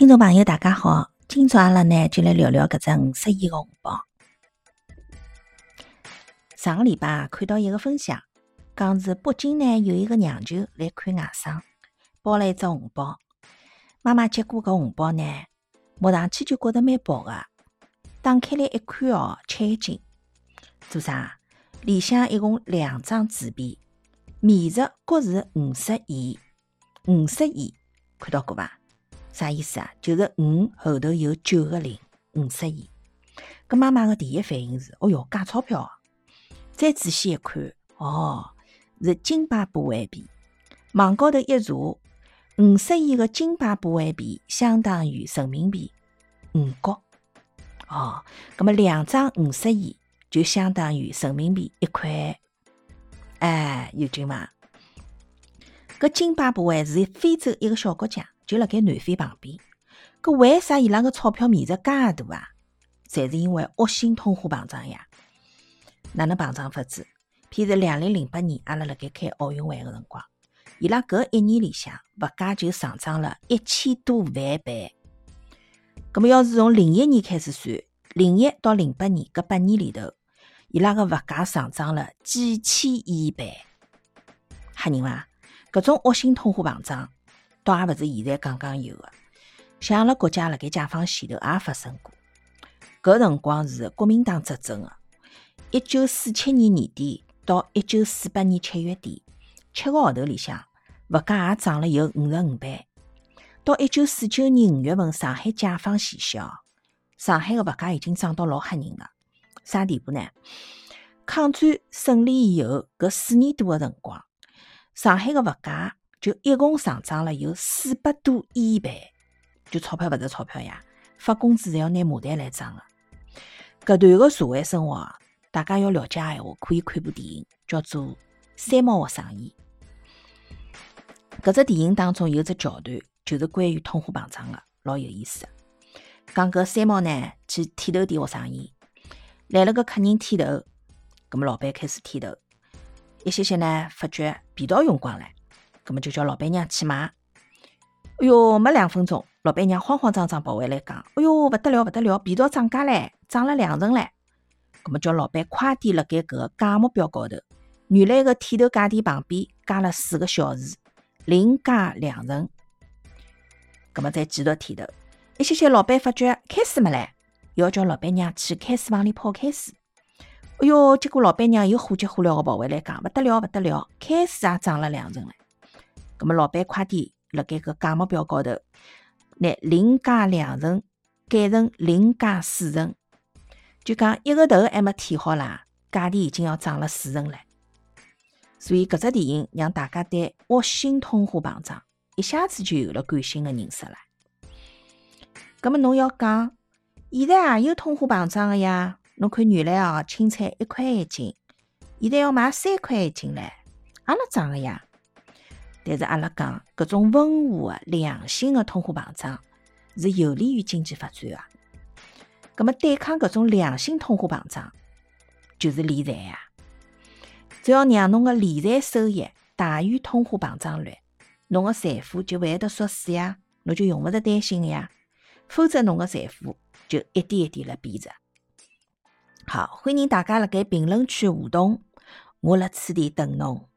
听众朋友，大家好！今朝阿拉呢就来聊聊搿只五十亿个红包。上个礼拜看到一个分享，讲是北京呢有一个娘舅来看外甥，包了一只红包。妈妈接过搿红包呢，摸上去就觉得蛮薄个，打开来一看哦，吃一惊。做啥？里向一共两张纸币，面值各是五十亿，五十亿，看到过伐？啥意思啊？就是五后头有九个零，五十亿。搿妈妈个第一反应是：哦哟，假钞票！再仔细一看，哦，是金巴布韦币。网高头一查，五十亿个金巴布韦币相当于人民币五角。哦，葛么两张五十亿就相当于人民币一块。哎，有劲伐？搿金巴布韦是非洲一个小国家。就辣盖南非旁边，搿为啥伊拉个钞票面值介大啊？侪是因为恶性通货膨胀呀！哪能膨胀法子？譬如两零零八年，阿拉辣盖开奥运会个辰光，伊拉搿一年里向物价就上涨了一千多万倍。葛末要是从零一年开始算，零一到零八年搿八年里头，伊拉个物价上涨了几千亿倍，吓人伐？搿种恶性通货膨胀。倒也勿是现在刚刚有的，像阿拉国家辣盖解放前头也发生过。搿辰光是国民党执政的，一九四七年年底到一九四八年七月底，七个号头里向，物价也涨了有五十五倍。到一九四九年五月份，上海解放前夕哦，上海个物价已经涨到老吓人了。啥地步呢？抗战胜利以后搿四年多个辰光，上海个物价。就一共上涨了有四百多亿倍，就钞票勿是钞票呀，发工资侪要拿麻袋来装个。搿段个社会生活，大家要了解闲话，可以看部电影，叫做《三毛学生意》。搿只电影当中有只桥段，就是关于通货膨胀个，老有意思。讲搿三毛呢去剃头店学生意，来了个客人剃头，搿么老板开始剃头，一歇歇呢，发觉皮刀用光了。那么就叫老板娘去买。哎哟，没两分钟，老板娘慌慌张张跑回来讲：“哎哟，不得了，不得了，皮套涨价唻，涨了两成唻。”那么叫老板快点辣盖搿个价目表高头，原来个剃头价钿旁边加了四个小时，另加两成。那么再继续剃头，一歇歇，老板发觉开水没唻，要叫老板娘去开水房里泡开水。哎哟，结果老板娘又火急火燎个跑回来讲：“不得了，不得了，开水也涨了两成唻。”咁么，老板快点辣盖搿价目表高头，拿零加两成改成零加四成，就讲一个头还没剃好啦，价钿已经要涨了四成了。所以，搿只电影让大家对恶性通货膨胀一下子就有了感性的认识了。咁么，侬要讲，现在也有通货膨胀个呀？侬看原来哦，青菜一块一斤，现在要卖三块一斤唻，也能涨个呀？但是阿拉讲，搿种温和的良性的通货膨胀是有利于经济发展的。葛么对抗搿种良性通货膨胀，就是理财呀。只要让侬个理财收益大于通货膨胀率，侬个财富就勿会得缩水呀，侬就用勿着担心呀。否则侬个财富就一点一点辣贬值。好，欢迎大家辣盖评论区互动，我辣此地等侬。